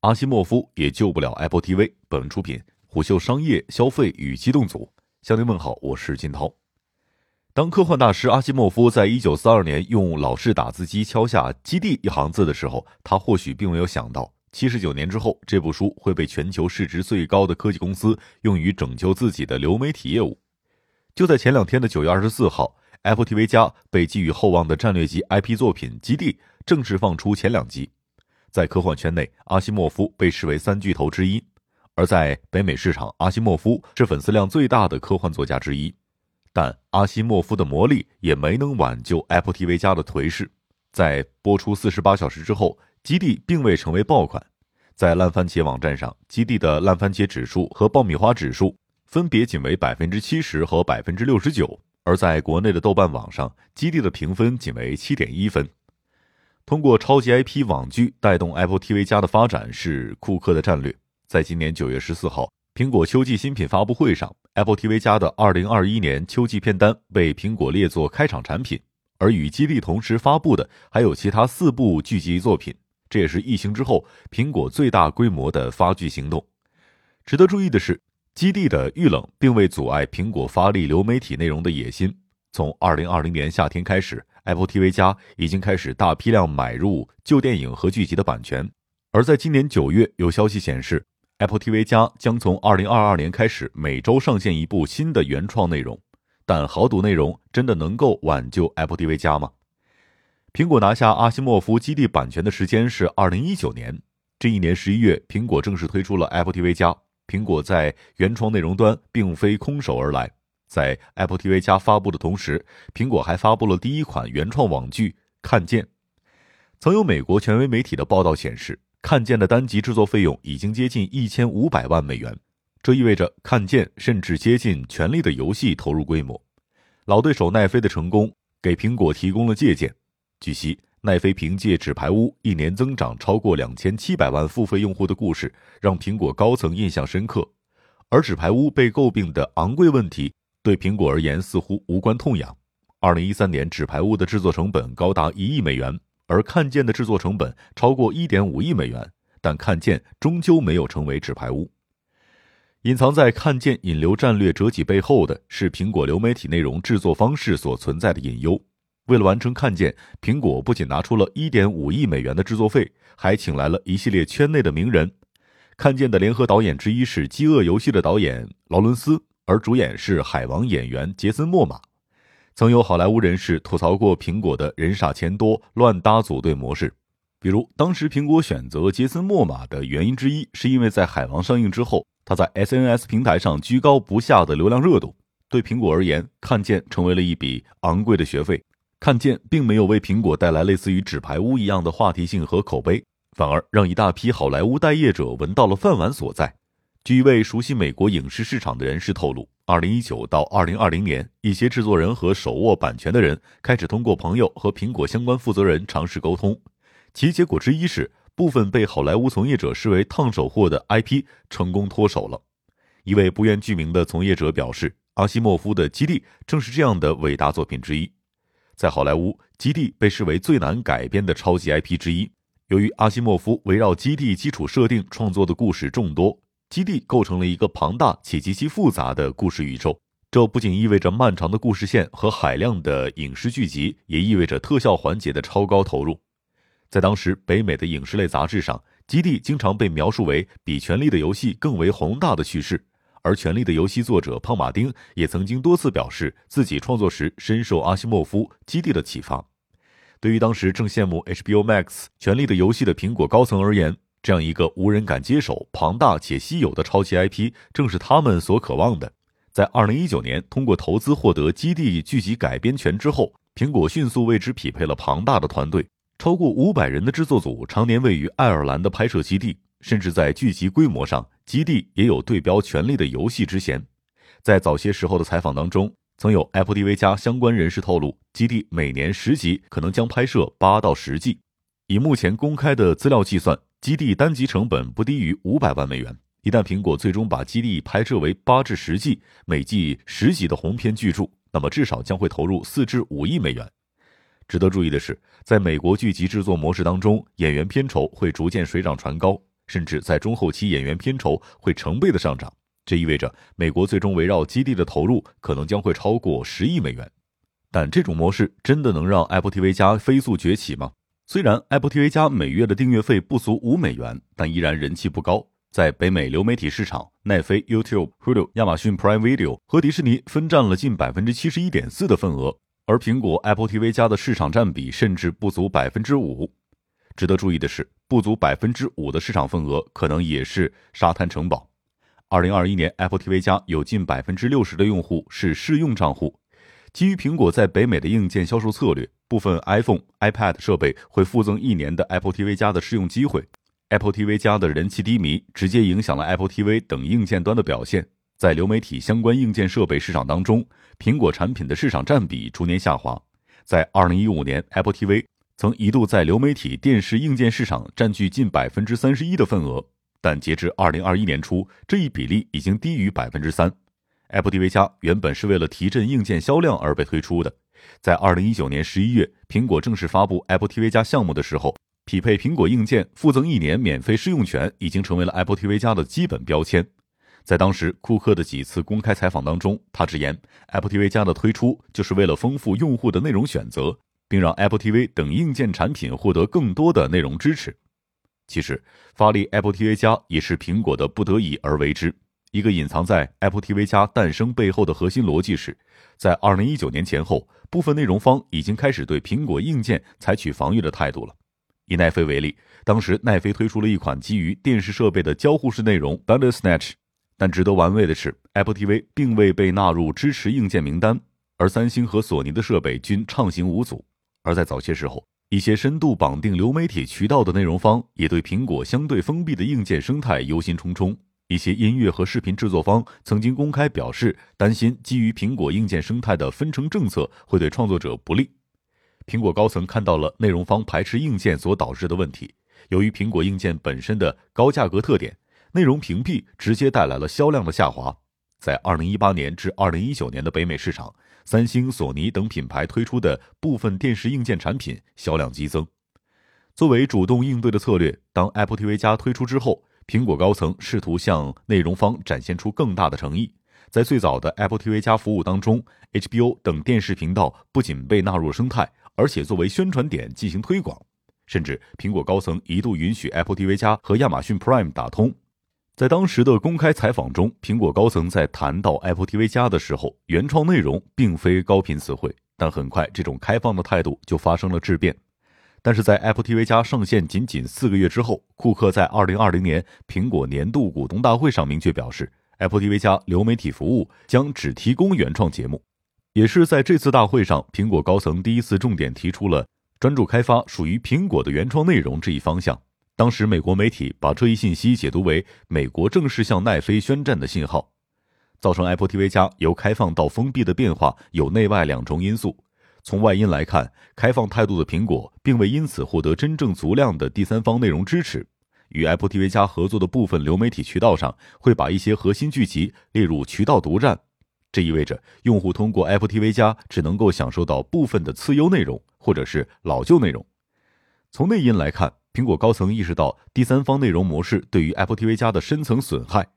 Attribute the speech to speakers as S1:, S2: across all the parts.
S1: 阿西莫夫也救不了 Apple TV。本文出品虎嗅商业消费与机动组。向您问好，我是金涛。当科幻大师阿西莫夫在一九四二年用老式打字机敲下“基地”一行字的时候，他或许并没有想到，七十九年之后，这部书会被全球市值最高的科技公司用于拯救自己的流媒体业务。就在前两天的九月二十四号，Apple TV 加被寄予厚望的战略级 IP 作品《基地》正式放出前两集。在科幻圈内，阿西莫夫被视为三巨头之一。而在北美市场，阿西莫夫是粉丝量最大的科幻作家之一，但阿西莫夫的魔力也没能挽救 Apple TV 加的颓势。在播出四十八小时之后，《基地》并未成为爆款。在烂番茄网站上，《基地》的烂番茄指数和爆米花指数分别仅为百分之七十和百分之六十九，而在国内的豆瓣网上，《基地》的评分仅为七点一分。通过超级 IP 网剧带动 Apple TV 加的发展是库克的战略。在今年九月十四号，苹果秋季新品发布会上，Apple TV 加的二零二一年秋季片单被苹果列作开场产品。而与基地同时发布的还有其他四部剧集作品，这也是疫情之后苹果最大规模的发剧行动。值得注意的是，基地的遇冷并未阻碍苹果发力流媒体内容的野心。从二零二零年夏天开始，Apple TV 加已经开始大批量买入旧电影和剧集的版权。而在今年九月，有消息显示。Apple TV 加将从二零二二年开始每周上线一部新的原创内容，但豪赌内容真的能够挽救 Apple TV 加吗？苹果拿下阿西莫夫基地版权的时间是二零一九年，这一年十一月，苹果正式推出了 Apple TV 加。苹果在原创内容端并非空手而来，在 Apple TV 加发布的同时，苹果还发布了第一款原创网剧《看见》。曾有美国权威媒体的报道显示。看见的单集制作费用已经接近一千五百万美元，这意味着看见甚至接近《权力的游戏》投入规模。老对手奈飞的成功给苹果提供了借鉴。据悉，奈飞凭借《纸牌屋》一年增长超过两千七百万付费用户的故事，让苹果高层印象深刻。而《纸牌屋》被诟病的昂贵问题，对苹果而言似乎无关痛痒。二零一三年，《纸牌屋》的制作成本高达一亿美元。而看见的制作成本超过一点五亿美元，但看见终究没有成为纸牌屋。隐藏在看见引流战略折戟背后的是苹果流媒体内容制作方式所存在的隐忧。为了完成看见，苹果不仅拿出了一点五亿美元的制作费，还请来了一系列圈内的名人。看见的联合导演之一是《饥饿游戏》的导演劳伦斯，而主演是海王演员杰森·莫玛。曾有好莱坞人士吐槽过苹果的人傻钱多、乱搭组队模式，比如当时苹果选择杰森·莫玛的原因之一，是因为在《海王》上映之后，他在 SNS 平台上居高不下的流量热度。对苹果而言，看见成为了一笔昂贵的学费。看见并没有为苹果带来类似于纸牌屋一样的话题性和口碑，反而让一大批好莱坞待业者闻到了饭碗所在。据一位熟悉美国影视市场的人士透露。二零一九到二零二零年，一些制作人和手握版权的人开始通过朋友和苹果相关负责人尝试沟通，其结果之一是部分被好莱坞从业者视为烫手货的 IP 成功脱手了。一位不愿具名的从业者表示：“阿西莫夫的《基地》正是这样的伟大作品之一。在好莱坞，《基地》被视为最难改编的超级 IP 之一。由于阿西莫夫围绕《基地》基础设定创作的故事众多。”基地构成了一个庞大且极其复杂的故事宇宙，这不仅意味着漫长的故事线和海量的影视剧集，也意味着特效环节的超高投入。在当时北美的影视类杂志上，基地经常被描述为比《权力的游戏》更为宏大的叙事，而《权力的游戏》作者胖马丁也曾经多次表示自己创作时深受阿西莫夫《基地》的启发。对于当时正羡慕 HBO Max《权力的游戏》的苹果高层而言，这样一个无人敢接手、庞大且稀有的超级 IP，正是他们所渴望的。在二零一九年通过投资获得基地剧集改编权之后，苹果迅速为之匹配了庞大的团队，超过五百人的制作组常年位于爱尔兰的拍摄基地，甚至在剧集规模上，基地也有对标《权力的游戏》之嫌。在早些时候的采访当中，曾有 Apple TV 加相关人士透露，基地每年十集可能将拍摄八到十季。以目前公开的资料计算。基地单集成本不低于五百万美元。一旦苹果最终把基地拍摄为八至十季、每季十集的鸿篇巨著，那么至少将会投入四至五亿美元。值得注意的是，在美国剧集制作模式当中，演员片酬会逐渐水涨船高，甚至在中后期演员片酬会成倍的上涨。这意味着美国最终围绕基地的投入可能将会超过十亿美元。但这种模式真的能让 Apple TV 加飞速崛起吗？虽然 Apple TV 加每月的订阅费不足五美元，但依然人气不高。在北美流媒体市场，奈飞、YouTube、Hulu、亚马逊 Prime Video 和迪士尼分占了近百分之七十一点四的份额，而苹果 Apple TV 加的市场占比甚至不足百分之五。值得注意的是，不足百分之五的市场份额可能也是沙滩城堡。二零二一年，Apple TV 加有近百分之六十的用户是试用账户。基于苹果在北美的硬件销售策略，部分 iPhone、iPad 设备会附赠一年的 Apple TV 加的试用机会。Apple TV 加的人气低迷，直接影响了 Apple TV 等硬件端的表现。在流媒体相关硬件设备市场当中，苹果产品的市场占比逐年下滑。在2015年，Apple TV 曾一度在流媒体电视硬件市场占据近百分之三十一的份额，但截至2021年初，这一比例已经低于百分之三。Apple TV 加原本是为了提振硬件销量而被推出的。在2019年11月，苹果正式发布 Apple TV 加项目的时候。匹配苹果硬件附赠一年免费试用权，已经成为了 Apple TV 加的基本标签。在当时库克的几次公开采访当中，他直言 Apple TV 加的推出就是为了丰富用户的内容选择，并让 Apple TV 等硬件产品获得更多的内容支持。其实，发力 Apple TV 加也是苹果的不得已而为之。一个隐藏在 Apple TV 加诞生背后的核心逻辑是，在2019年前后，部分内容方已经开始对苹果硬件采取防御的态度了。以奈飞为例，当时奈飞推出了一款基于电视设备的交互式内容 Bandersnatch，但值得玩味的是，Apple TV 并未被纳入支持硬件名单，而三星和索尼的设备均畅行无阻。而在早些时候，一些深度绑定流媒体渠道的内容方也对苹果相对封闭的硬件生态忧心忡忡。一些音乐和视频制作方曾经公开表示，担心基于苹果硬件生态的分成政策会对创作者不利。苹果高层看到了内容方排斥硬件所导致的问题。由于苹果硬件本身的高价格特点，内容屏蔽直接带来了销量的下滑。在2018年至2019年的北美市场，三星、索尼等品牌推出的部分电视硬件产品销量激增。作为主动应对的策略，当 Apple TV 加推出之后，苹果高层试图向内容方展现出更大的诚意。在最早的 Apple TV 加服务当中，HBO 等电视频道不仅被纳入生态。而且作为宣传点进行推广，甚至苹果高层一度允许 Apple TV 加和亚马逊 Prime 打通。在当时的公开采访中，苹果高层在谈到 Apple TV 加的时候，原创内容并非高频词汇。但很快，这种开放的态度就发生了质变。但是在 Apple TV 加上线仅仅四个月之后，库克在2020年苹果年度股东大会上明确表示，Apple TV 加流媒体服务将只提供原创节目。也是在这次大会上，苹果高层第一次重点提出了专注开发属于苹果的原创内容这一方向。当时，美国媒体把这一信息解读为美国正式向奈飞宣战的信号。造成 Apple TV 加由开放到封闭的变化有内外两重因素。从外因来看，开放态度的苹果并未因此获得真正足量的第三方内容支持。与 Apple TV 加合作的部分流媒体渠道上会把一些核心剧集列入渠道独占。这意味着用户通过 Apple TV 加只能够享受到部分的次优内容，或者是老旧内容。从内因来看，苹果高层意识到第三方内容模式对于 Apple TV 加的深层损害，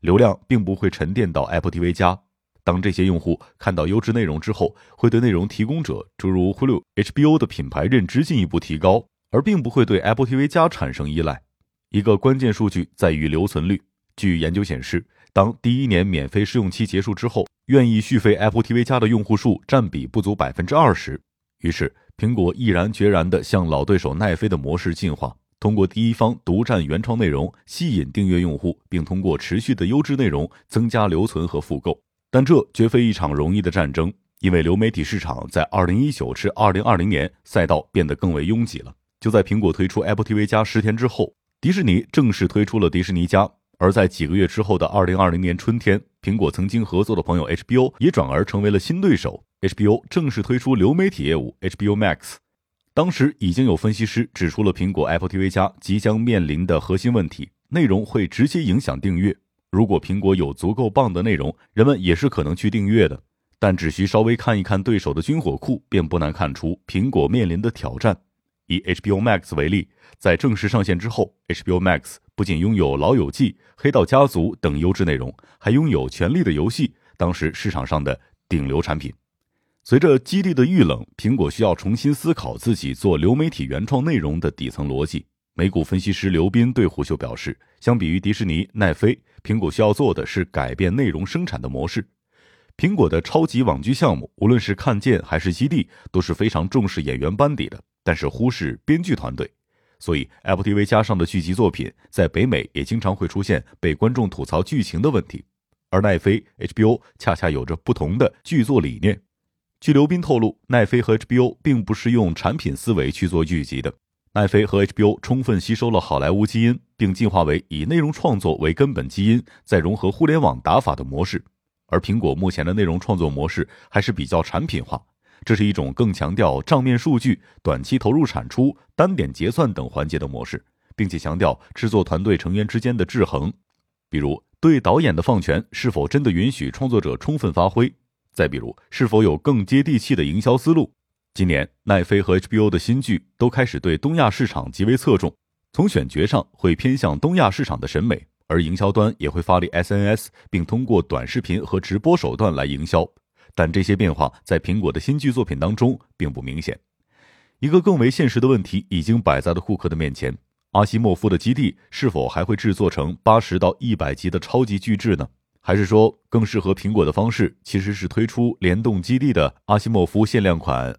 S1: 流量并不会沉淀到 Apple TV 加。当这些用户看到优质内容之后，会对内容提供者诸如 Hulu、HBO 的品牌认知进一步提高，而并不会对 Apple TV 加产生依赖。一个关键数据在于留存率。据研究显示，当第一年免费试用期结束之后，愿意续费 Apple TV 加的用户数占比不足百分之二十，于是苹果毅然决然地向老对手奈飞的模式进化，通过第一方独占原创内容吸引订阅用户，并通过持续的优质内容增加留存和复购。但这绝非一场容易的战争，因为流媒体市场在二零一九至二零二零年赛道变得更为拥挤了。就在苹果推出 Apple TV 加十天之后，迪士尼正式推出了迪士尼加。而在几个月之后的二零二零年春天，苹果曾经合作的朋友 HBO 也转而成为了新对手。HBO 正式推出流媒体业务 HBO Max。当时已经有分析师指出了苹果 Apple TV 加即将面临的核心问题：内容会直接影响订阅。如果苹果有足够棒的内容，人们也是可能去订阅的。但只需稍微看一看对手的军火库，便不难看出苹果面临的挑战。以 HBO Max 为例，在正式上线之后，HBO Max 不仅拥有《老友记》《黑道家族》等优质内容，还拥有《权力的游戏》，当时市场上的顶流产品。随着基地的遇冷，苹果需要重新思考自己做流媒体原创内容的底层逻辑。美股分析师刘斌对虎嗅表示，相比于迪士尼、奈飞，苹果需要做的是改变内容生产的模式。苹果的超级网剧项目，无论是看见还是基地，都是非常重视演员班底的，但是忽视编剧团队。所以，Apple TV 加上的剧集作品，在北美也经常会出现被观众吐槽剧情的问题。而奈飞、HBO 恰恰有着不同的剧作理念。据刘斌透露，奈飞和 HBO 并不是用产品思维去做剧集的。奈飞和 HBO 充分吸收了好莱坞基因，并进化为以内容创作为根本基因，再融合互联网打法的模式。而苹果目前的内容创作模式还是比较产品化，这是一种更强调账面数据、短期投入产出、单点结算等环节的模式，并且强调制作团队成员之间的制衡，比如对导演的放权是否真的允许创作者充分发挥。再比如，是否有更接地气的营销思路？今年奈飞和 HBO 的新剧都开始对东亚市场极为侧重，从选角上会偏向东亚市场的审美，而营销端也会发力 SNS，并通过短视频和直播手段来营销。但这些变化在苹果的新剧作品当中并不明显。一个更为现实的问题已经摆在了库克的面前：阿西莫夫的基地是否还会制作成八十到一百集的超级巨制呢？还是说，更适合苹果的方式其实是推出联动基地的阿西莫夫限量款